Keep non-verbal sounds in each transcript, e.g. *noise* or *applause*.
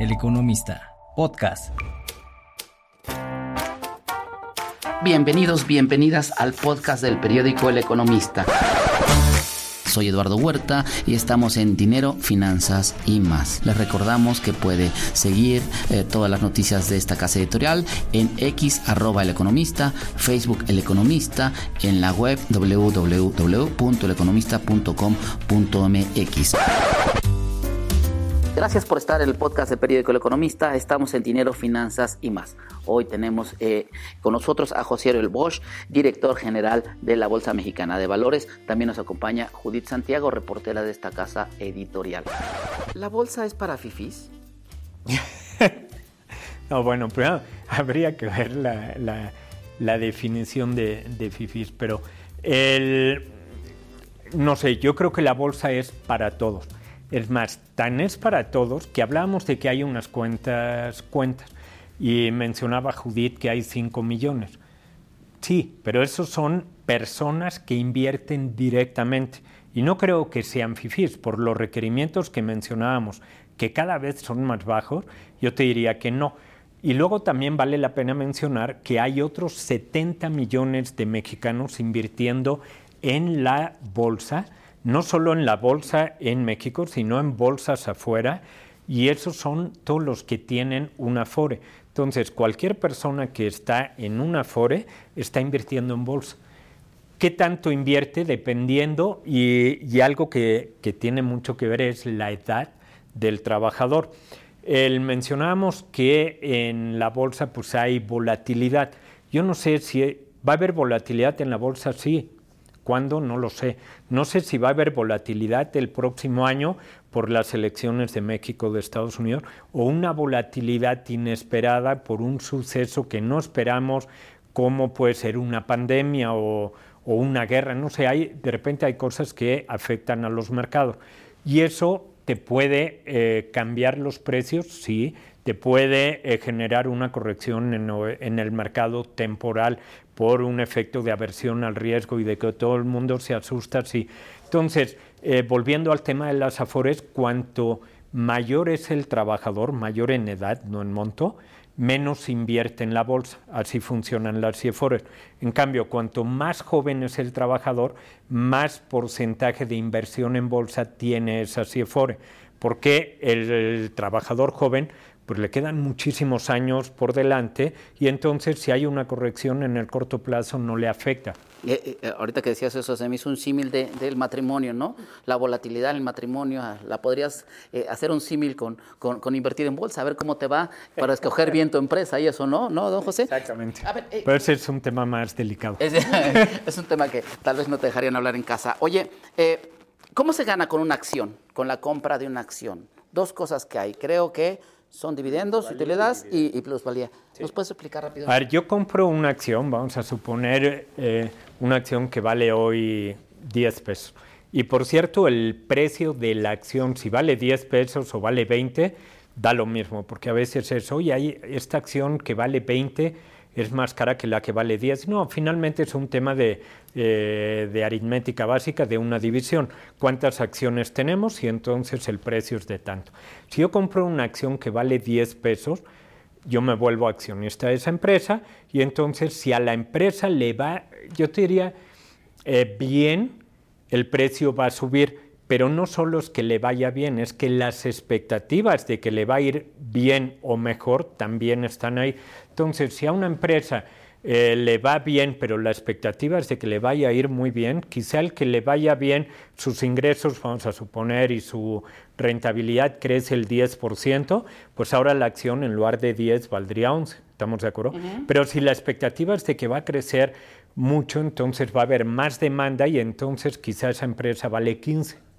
El Economista, podcast. Bienvenidos, bienvenidas al podcast del periódico El Economista. Soy Eduardo Huerta y estamos en Dinero, Finanzas y más. Les recordamos que puede seguir eh, todas las noticias de esta casa editorial en x arroba el economista, Facebook El Economista, en la web www.eleconomista.com.mx. Gracias por estar en el podcast del periódico El Economista. Estamos en Dinero, Finanzas y más. Hoy tenemos eh, con nosotros a José El Bosch, director general de la Bolsa Mexicana de Valores. También nos acompaña Judith Santiago, reportera de esta casa editorial. ¿La bolsa es para fifís? *laughs* no, bueno, pero habría que ver la, definición de, de fifís, pero el, no sé, yo creo que la bolsa es para todos es más, tan es para todos que hablábamos de que hay unas cuentas, cuentas, y mencionaba Judith que hay 5 millones. Sí, pero esos son personas que invierten directamente. Y no creo que sean fifís, por los requerimientos que mencionábamos, que cada vez son más bajos, yo te diría que no. Y luego también vale la pena mencionar que hay otros 70 millones de mexicanos invirtiendo en la bolsa, no solo en la bolsa en México, sino en bolsas afuera, y esos son todos los que tienen un Afore. Entonces, cualquier persona que está en un Afore está invirtiendo en bolsa. ¿Qué tanto invierte? Dependiendo, y, algo que, tiene mucho que ver es la edad del trabajador. El, mencionábamos que en la bolsa pues hay volatilidad. Yo no sé si va a haber volatilidad en la bolsa, sí, ¿Cuándo? No lo sé. No sé si va a haber volatilidad el próximo año por las elecciones de México de Estados Unidos o una volatilidad inesperada por un suceso que no esperamos, como puede ser una pandemia o, una guerra. No sé, hay, de repente hay cosas que afectan a los mercados. Y eso te puede eh, cambiar los precios, sí, te puede eh, generar una corrección en, el mercado temporal por un efecto de aversión al riesgo y de que todo el mundo se asusta. Sí. Entonces, eh, volviendo al tema de las afores, cuanto mayor es el trabajador, mayor en edad, no en monto, menos invierte en la bolsa. Así funcionan las CIFORES. En cambio, cuanto más joven es el trabajador, más porcentaje de inversión en bolsa tiene esa CIFORE. Porque el trabajador joven pues le quedan muchísimos años por delante y entonces si hay una corrección en el corto plazo no le afecta. Eh, eh, ahorita que decías eso, se me hizo un símil del matrimonio, ¿no? La volatilidad en el matrimonio, ah, la podrías eh, hacer un símil con, con, invertir en bolsa, a ver cómo te va para escoger bien tu empresa y eso, ¿no? ¿No, don José? Exactamente. Pero ese es un tema más delicado. Es, *laughs* es, un tema que tal vez no te dejarían hablar en casa. Oye, ¿cómo se gana con una acción, con la compra de una acción? Dos cosas que hay. Creo que son dividendos, utilidades y, y, plusvalía. ¿Nos puedes explicar rápido? A ver, yo compro una acción, vamos a suponer eh, una acción que vale hoy 10 pesos. Y por cierto, el precio de la acción, si vale 10 pesos o vale 20, da lo mismo, porque a veces es, oye, hay esta acción que vale 20 es más cara que la que vale 10. No, finalmente es un tema de, eh, de, aritmética básica de una división. ¿Cuántas acciones tenemos? Y entonces el precio es de tanto. Si yo compro una acción que vale 10 pesos, yo me vuelvo accionista de esa empresa y entonces si a la empresa le va, yo te diría, eh, bien, el precio va a subir pero no solo es que le vaya bien, es que las expectativas de que le va a ir bien o mejor también están ahí. Entonces, si a una empresa eh, le va bien, pero la expectativa es de que le vaya a ir muy bien, quizá el que le vaya bien, sus ingresos, vamos a suponer, y su rentabilidad crece el 10%, pues ahora la acción en lugar de 10 valdría 11, ¿estamos de acuerdo? Pero si la expectativa es de que va a crecer mucho, entonces va a haber más demanda y entonces quizá esa empresa vale 15.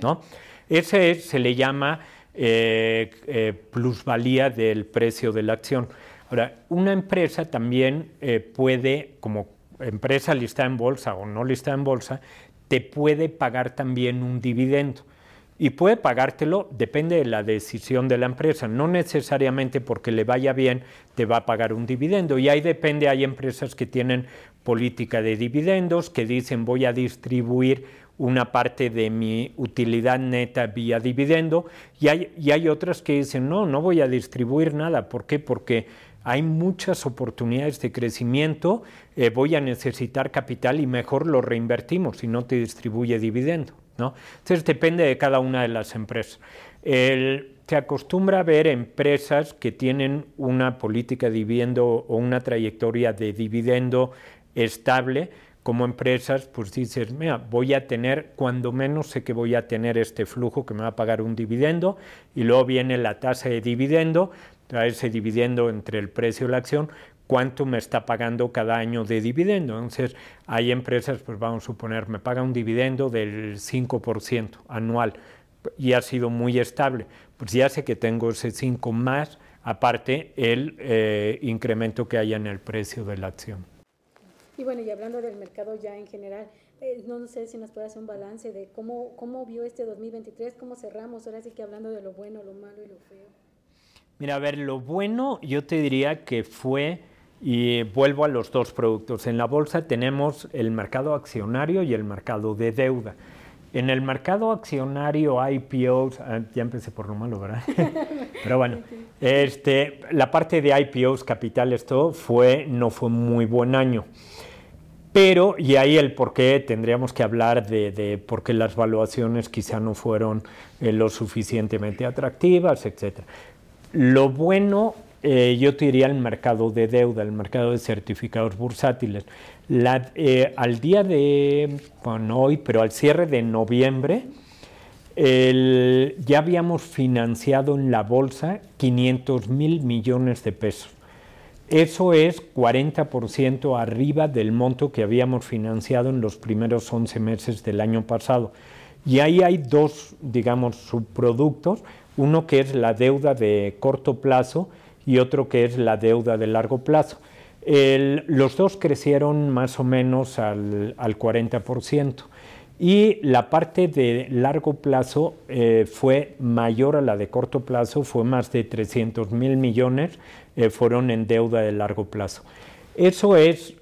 ¿No? Ese se le llama eh, eh, plusvalía del precio de la acción. Ahora, una empresa también eh, puede, como empresa listada en bolsa o no listada en bolsa, te puede pagar también un dividendo. y puede pagártelo, depende de la decisión de la empresa, no necesariamente porque le vaya bien te va a pagar un dividendo. Y ahí depende, hay empresas que tienen política de dividendos, que dicen voy a distribuir una parte de mi utilidad neta vía dividendo, y hay, y hay otras que dicen no, no voy a distribuir nada. ¿Por qué? Porque hay muchas oportunidades de crecimiento, eh, voy a necesitar capital y mejor lo reinvertimos si no te distribuye dividendo. ¿no? Entonces depende de cada una de las empresas. se acostumbra a ver empresas que tienen una política de dividendo o una trayectoria de dividendo estable, como empresas, pues dices, mira, voy a tener, cuando menos sé que voy a tener este flujo que me va a pagar un dividendo, y luego viene la tasa de dividendo, ese dividendo entre el precio y la acción, cuánto me está pagando cada año de dividendo. Entonces, hay empresas, pues vamos a suponer, me paga un dividendo del 5% anual y ha sido muy estable. Pues ya sé que tengo ese 5 más, aparte el eh, incremento que haya en el precio de la acción. Y bueno, y hablando del mercado ya en general, eh, no sé si nos puede hacer un balance de cómo, cómo vio este 2023, cómo cerramos, ahora sí que hablando de lo bueno, lo malo y lo feo. Mira, a ver, lo bueno yo te diría que fue, y vuelvo a los dos productos, en la bolsa tenemos el mercado accionario y el mercado de deuda. En el mercado accionario IPOs, ah, ya empecé por lo malo, ¿verdad? *laughs* Pero bueno, este, la parte de IPOs, capitales, todo, fue, no fue muy buen año. Pero, y ahí el por qué tendríamos que hablar de, de por qué las valuaciones quizá no fueron eh, lo suficientemente atractivas, etcétera. Lo bueno, eh, yo te diría el mercado de deuda, el mercado de certificados bursátiles. Eh, al día de, bueno, hoy, pero al cierre de noviembre, ya habíamos financiado en la bolsa 500 mil millones de pesos. Eso es 40% arriba del monto que habíamos financiado en los primeros 11 meses del año pasado. Y ahí hay dos, digamos, subproductos uno que es la deuda de corto plazo y otro que es la deuda de largo plazo. los dos crecieron más o menos al, 40% y la parte de largo plazo eh, fue mayor a la de corto plazo, fue más de 300 mil millones, eh, fueron en deuda de largo plazo. Eso es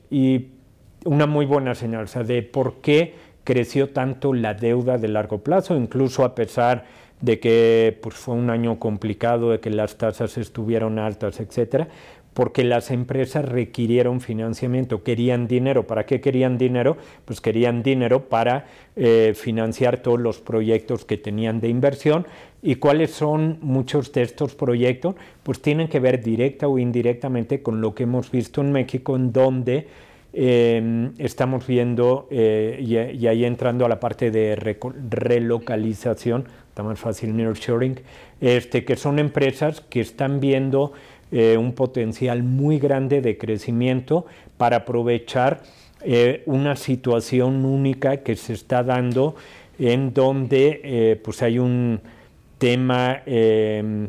una muy buena señal, o de por qué creció tanto la deuda de largo plazo, incluso a pesar de que pues, fue un año complicado, de que las tasas estuvieron altas, etcétera, porque las empresas requirieron financiamiento, querían dinero. ¿Para qué querían dinero? Pues querían dinero para eh, financiar todos los proyectos que tenían de inversión. ¿Y cuáles son muchos de estos proyectos? Pues tienen que ver directa o indirectamente con lo que hemos visto en México, en donde em, estamos viendo, eh, y, y, ahí entrando a la parte de relocalización, está más fácil nearshoring, este, que son empresas que están viendo eh, un potencial muy grande de crecimiento para aprovechar eh, una situación única que se está dando en donde eh, pues hay un tema em,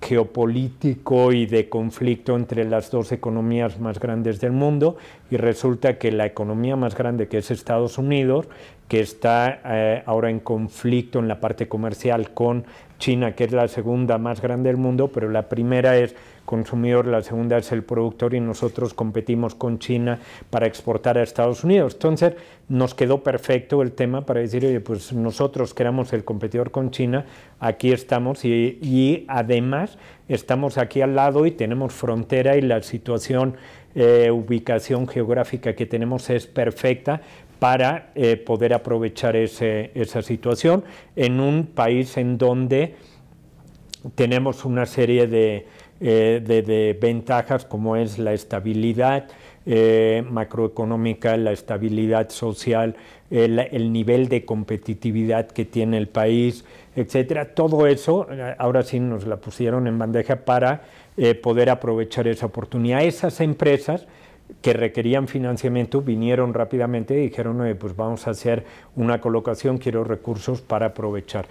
geopolítico y de conflicto entre las dos economías más grandes del mundo y resulta que la economía más grande que es Estados Unidos que está eh, ahora en conflicto en la parte comercial con China, que es la segunda más grande del mundo, pero la primera es consumidor, la segunda es el productor y nosotros competimos con China para exportar a Estados Unidos. Entonces nos quedó perfecto el tema para decir, oye, pues nosotros que éramos el competidor con China, aquí estamos y, además estamos aquí al lado y tenemos frontera y la situación, eh, ubicación geográfica que tenemos es perfecta para eh, poder aprovechar esa situación en un país en donde tenemos una serie de, eh, ventajas como es la estabilidad eh, macroeconómica, la estabilidad social, el, nivel de competitividad que tiene el país, etcétera. Todo eso ahora sí nos la pusieron en bandeja para poder aprovechar esa oportunidad. Esas empresas que requerían financiamiento vinieron rápidamente y dijeron, pues vamos a hacer una colocación, quiero recursos para aprovechar.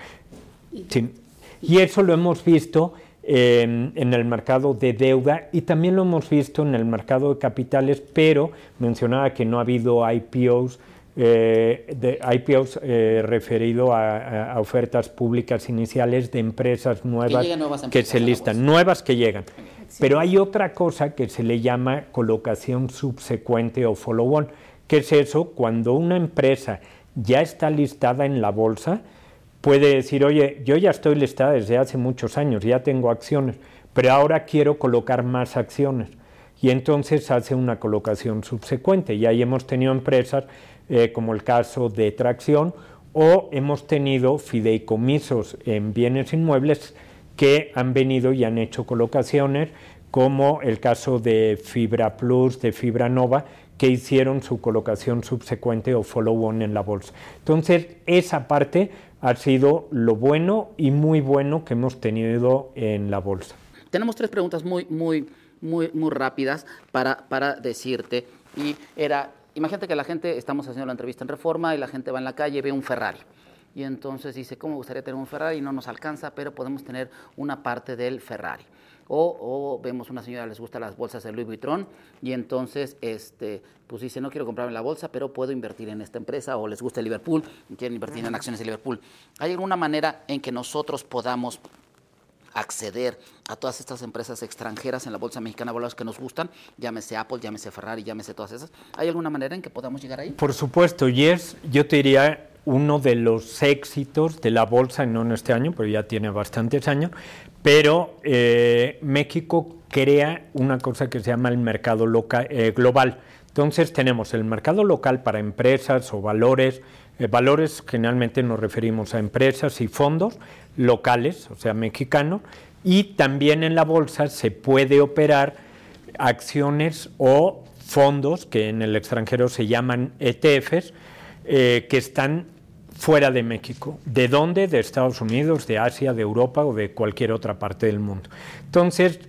Y eso lo hemos visto en, el mercado de deuda y también lo hemos visto en el mercado de capitales, pero mencionaba que no ha habido IPOs eh, de IPOs eh, referido a, ofertas públicas iniciales de empresas nuevas que, se listan, nuevas que llegan. Pero hay otra cosa que se le llama colocación subsecuente o follow-on. ¿Qué es eso? Cuando una empresa ya está listada en la bolsa, puede decir, oye, yo ya estoy listada desde hace muchos años, ya tengo acciones, pero ahora quiero colocar más acciones. Y entonces hace una colocación subsecuente. Y ahí hemos tenido empresas eh, como el caso de Tracción o hemos tenido fideicomisos en bienes inmuebles que han venido y han hecho colocaciones, como el caso de Fibra Plus, de Fibra Nova, que hicieron su colocación subsecuente o follow-on en la bolsa. Entonces, esa parte ha sido lo bueno y muy bueno que hemos tenido en la bolsa. Tenemos tres preguntas muy, muy, muy, muy rápidas para, para decirte. Y era, imagínate que la gente, estamos haciendo la entrevista en Reforma y la gente va en la calle y ve un Ferrari. Y entonces dice, ¿cómo me gustaría tener un Ferrari? No nos alcanza, pero podemos tener una parte del Ferrari. O, o, vemos una señora les gusta las bolsas de Louis Vuitton y entonces este pues dice no quiero comprarme la bolsa pero puedo invertir en esta empresa o les gusta Liverpool y quieren invertir en acciones de Liverpool hay alguna manera en que nosotros podamos acceder a todas estas empresas extranjeras en la Bolsa Mexicana Valores que nos gustan, llámese Apple, llámese Ferrari, llámese todas esas. ¿Hay alguna manera en que podamos llegar ahí? Por supuesto, y es, yo te diría, uno de los éxitos de la bolsa, no en este año, pero ya tiene bastantes años, pero eh, México crea una cosa que se llama el mercado local, eh, global. Entonces tenemos el mercado local para empresas o valores, eh, valores generalmente nos referimos a empresas y fondos locales, o sea, mexicanos, y también en la bolsa se puede operar acciones o fondos que en el extranjero se llaman ETFs, que están fuera de México. ¿De dónde? De Estados Unidos, de Asia, de Europa o de cualquier otra parte del mundo. Entonces,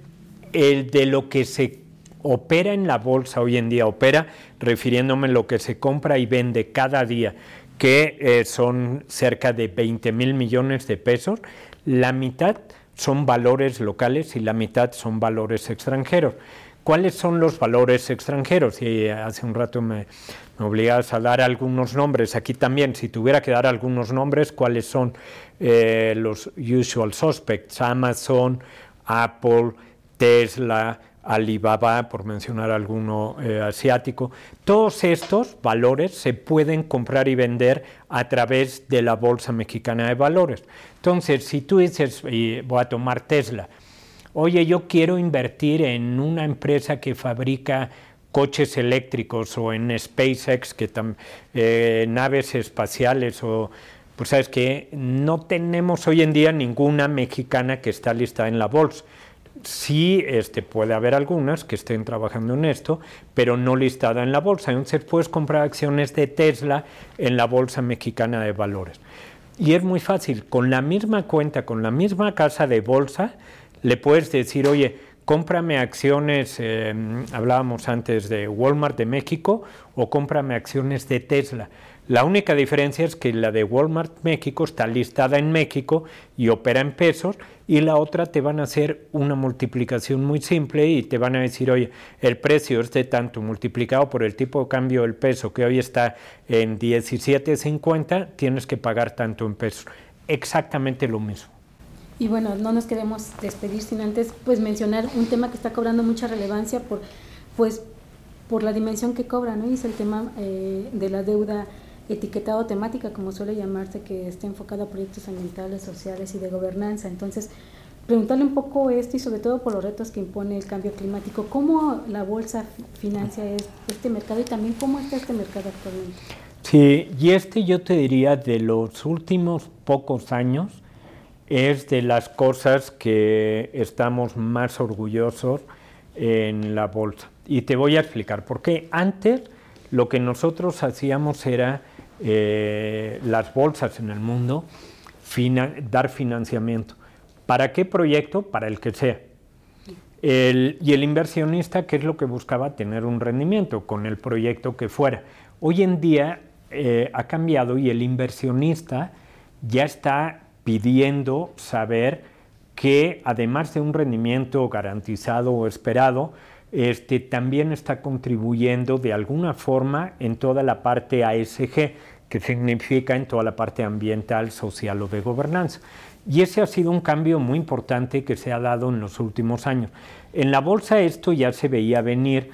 el de lo que se opera en la bolsa hoy en día, opera refiriéndome a lo que se compra y vende cada día, que eh, son cerca de 20 mil millones de pesos, la mitad son valores locales y la mitad son valores extranjeros. ¿Cuáles son los valores extranjeros? Y hace un rato me, me obligas a dar algunos nombres. Aquí también, si tuviera que dar algunos nombres, ¿cuáles son eh, los usual suspects? Amazon, Apple, Tesla, Alibaba, por mencionar alguno eh, asiático. Todos estos valores se pueden comprar y vender a través de la Bolsa Mexicana de Valores. Entonces, si tú dices, y voy a tomar Tesla, oye, yo quiero invertir en una empresa que fabrica coches eléctricos o en SpaceX, que eh, naves espaciales o pues sabes que no tenemos hoy en día ninguna mexicana que está listada en la bolsa sí este, puede haber algunas que estén trabajando en esto, pero no listada en la bolsa. Entonces puedes comprar acciones de Tesla en la Bolsa Mexicana de Valores. Y es muy fácil, con la misma cuenta, con la misma casa de bolsa, le puedes decir, oye, cómprame acciones, eh, hablábamos antes de Walmart de México, o cómprame acciones de Tesla. La única diferencia es que la de Walmart México está listada en México y opera en pesos y la otra te van a hacer una multiplicación muy simple y te van a decir, oye, el precio es de tanto multiplicado por el tipo de cambio del peso que hoy está en 17.50, tienes que pagar tanto en pesos. Exactamente lo mismo. Y bueno, no nos queremos despedir sin antes pues mencionar un tema que está cobrando mucha relevancia por pues por la dimensión que cobra, ¿no? Y es el tema eh, de la deuda etiquetado temática, como suele llamarse, que está enfocado a proyectos ambientales, sociales y de gobernanza. Entonces, preguntarle un poco esto y sobre todo por los retos que impone el cambio climático, ¿cómo la bolsa financia este mercado y también cómo está este mercado actualmente? Sí, y este yo te diría de los últimos pocos años es de las cosas que estamos más orgullosos en la bolsa. Y te voy a explicar por qué. Antes lo que nosotros hacíamos era eh, las bolsas en el mundo, dar financiamiento. ¿Para qué proyecto? Para el que sea. y el inversionista, ¿qué es lo que buscaba? Tener un rendimiento con el proyecto que fuera. Hoy en día eh, ha cambiado y el inversionista ya está pidiendo saber que además de un rendimiento garantizado o esperado, este, también está contribuyendo de alguna forma en toda la parte ASG, que significa en toda la parte ambiental, social o de gobernanza. Y ese ha sido un cambio muy importante que se ha dado en los últimos años. En la bolsa esto ya se veía venir,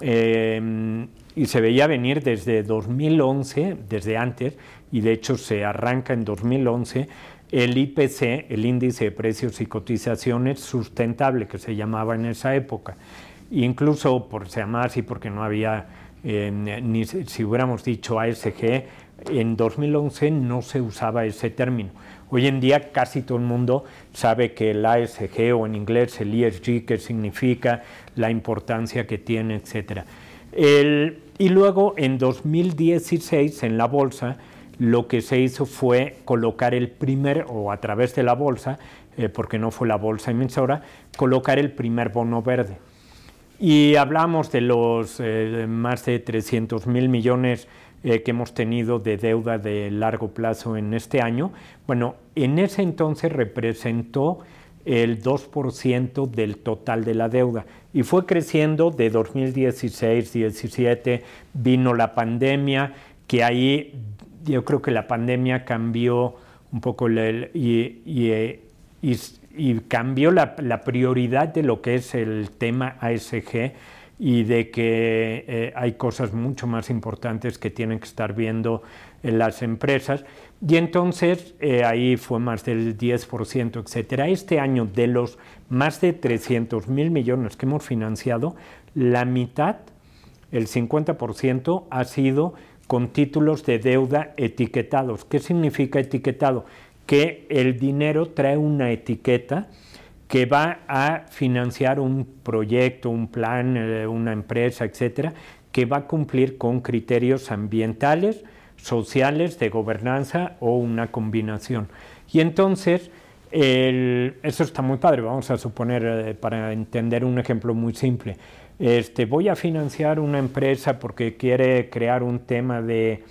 eh, y se veía venir desde 2011, desde antes, y de hecho se arranca en 2011, el IPC, el índice de precios y cotizaciones sustentable, que se llamaba en esa época incluso por se llamaba así porque no había, eh, ni si hubiéramos dicho ASG, en 2011 no se usaba ese término. Hoy en día casi todo el mundo sabe que el ASG o en inglés el ESG, qué significa, la importancia que tiene, etc. y luego en 2016 en la bolsa lo que se hizo fue colocar el primer, o a través de la bolsa, eh, porque no fue la bolsa emisora, colocar el primer bono verde. Y hablamos de los eh, más de 300 mil millones eh, que hemos tenido de deuda de largo plazo en este año. Bueno, en ese entonces representó el 2% del total de la deuda y fue creciendo de 2016-17, vino la pandemia, que ahí yo creo que la pandemia cambió un poco el, y, eh, cambió la, prioridad de lo que es el tema ASG y de que eh, hay cosas mucho más importantes que tienen que estar viendo en las empresas. Y entonces eh, ahí fue más del 10%, etcétera. Este año, de los más de 300 mil millones que hemos financiado, la mitad, el 50%, ha sido con títulos de deuda etiquetados. ¿Qué significa etiquetado? que el dinero trae una etiqueta que va a financiar un proyecto, un plan, eh, una empresa, etcétera, que va a cumplir con criterios ambientales, sociales, de gobernanza o una combinación. Y entonces, eso está muy padre. Vamos a suponer, eh, para entender un ejemplo muy simple, este, voy a financiar una empresa porque quiere crear un tema de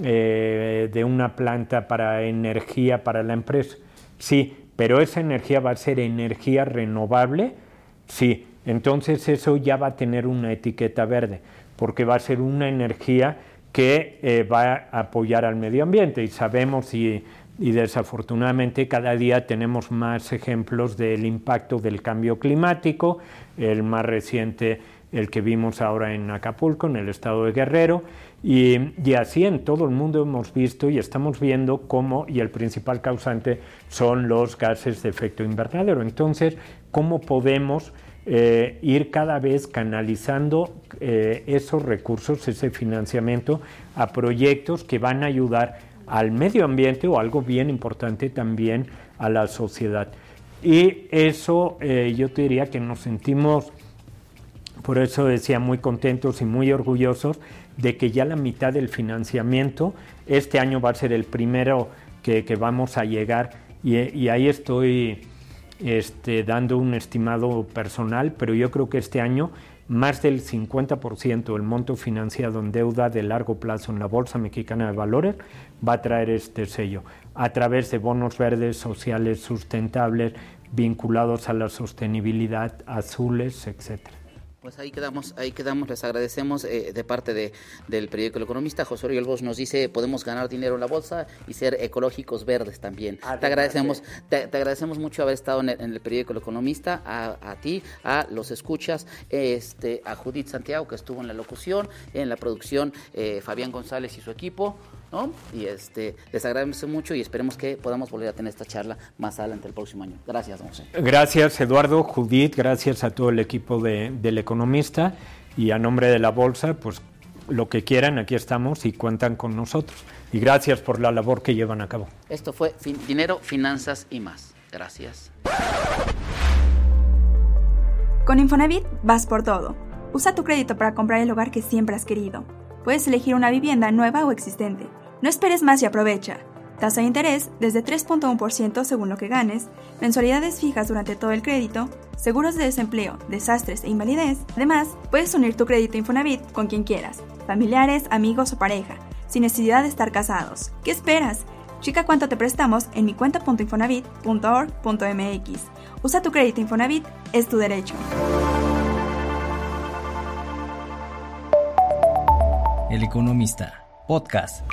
eh, de una planta para energía para la empresa. Sí, pero esa energía va a ser energía renovable. Sí, entonces eso ya va a tener una etiqueta verde, porque va a ser una energía que eh, va a apoyar al medio ambiente y sabemos y, y desafortunadamente cada día tenemos más ejemplos del impacto del cambio climático, el más reciente el que vimos ahora en Acapulco, en el estado de Guerrero, y, así en todo el mundo hemos visto y estamos viendo cómo, y el principal causante son los gases de efecto invernadero. Entonces, ¿cómo podemos eh, ir cada vez canalizando eh, esos recursos, ese financiamiento a proyectos que van a ayudar al medio ambiente o algo bien importante también a la sociedad? Y eso eh, yo te diría que nos sentimos, por eso decía, muy contentos y muy orgullosos de que ya la mitad del financiamiento, este año va a ser el primero que, vamos a llegar y, ahí estoy este, dando un estimado personal, pero yo creo que este año más del 50% del monto financiado en deuda de largo plazo en la Bolsa Mexicana de Valores va a traer este sello a través de bonos verdes sociales sustentables vinculados a la sostenibilidad, azules, etcétera. Pues ahí quedamos, ahí quedamos, les agradecemos eh, de parte de, del periódico El Economista. José Oriol Bosch nos dice, podemos ganar dinero en la bolsa y ser ecológicos verdes también. te agradecemos, te, agradecemos mucho haber estado en el, periódico El Economista, a, ti, a los escuchas, este, a Judith Santiago que estuvo en la locución, en la producción, eh, Fabián González y su equipo. Y este, les agradecemos mucho y esperemos que podamos volver a tener esta charla más adelante el próximo año. Gracias, José. Gracias, Eduardo, Judith, gracias a todo el equipo de, del Economista y a nombre de la Bolsa, pues lo que quieran, aquí estamos y cuentan con nosotros. Y gracias por la labor que llevan a cabo. Esto fue Dinero, Finanzas y más. Gracias. Con Infonavit vas por todo. Usa tu crédito para comprar el hogar que siempre has querido. Puedes elegir una vivienda nueva o existente no esperes más y aprovecha. Tasa de interés desde 3.1% según lo que ganes, mensualidades fijas durante todo el crédito, seguros de desempleo, desastres e invalidez. Además, puedes unir tu crédito Infonavit con quien quieras, familiares, amigos o pareja, sin necesidad de estar casados. ¿Qué esperas? Chica cuánto te prestamos en mi cuenta.infonavit.org.mx. Usa tu crédito Infonavit, es tu derecho. El Economista, podcast.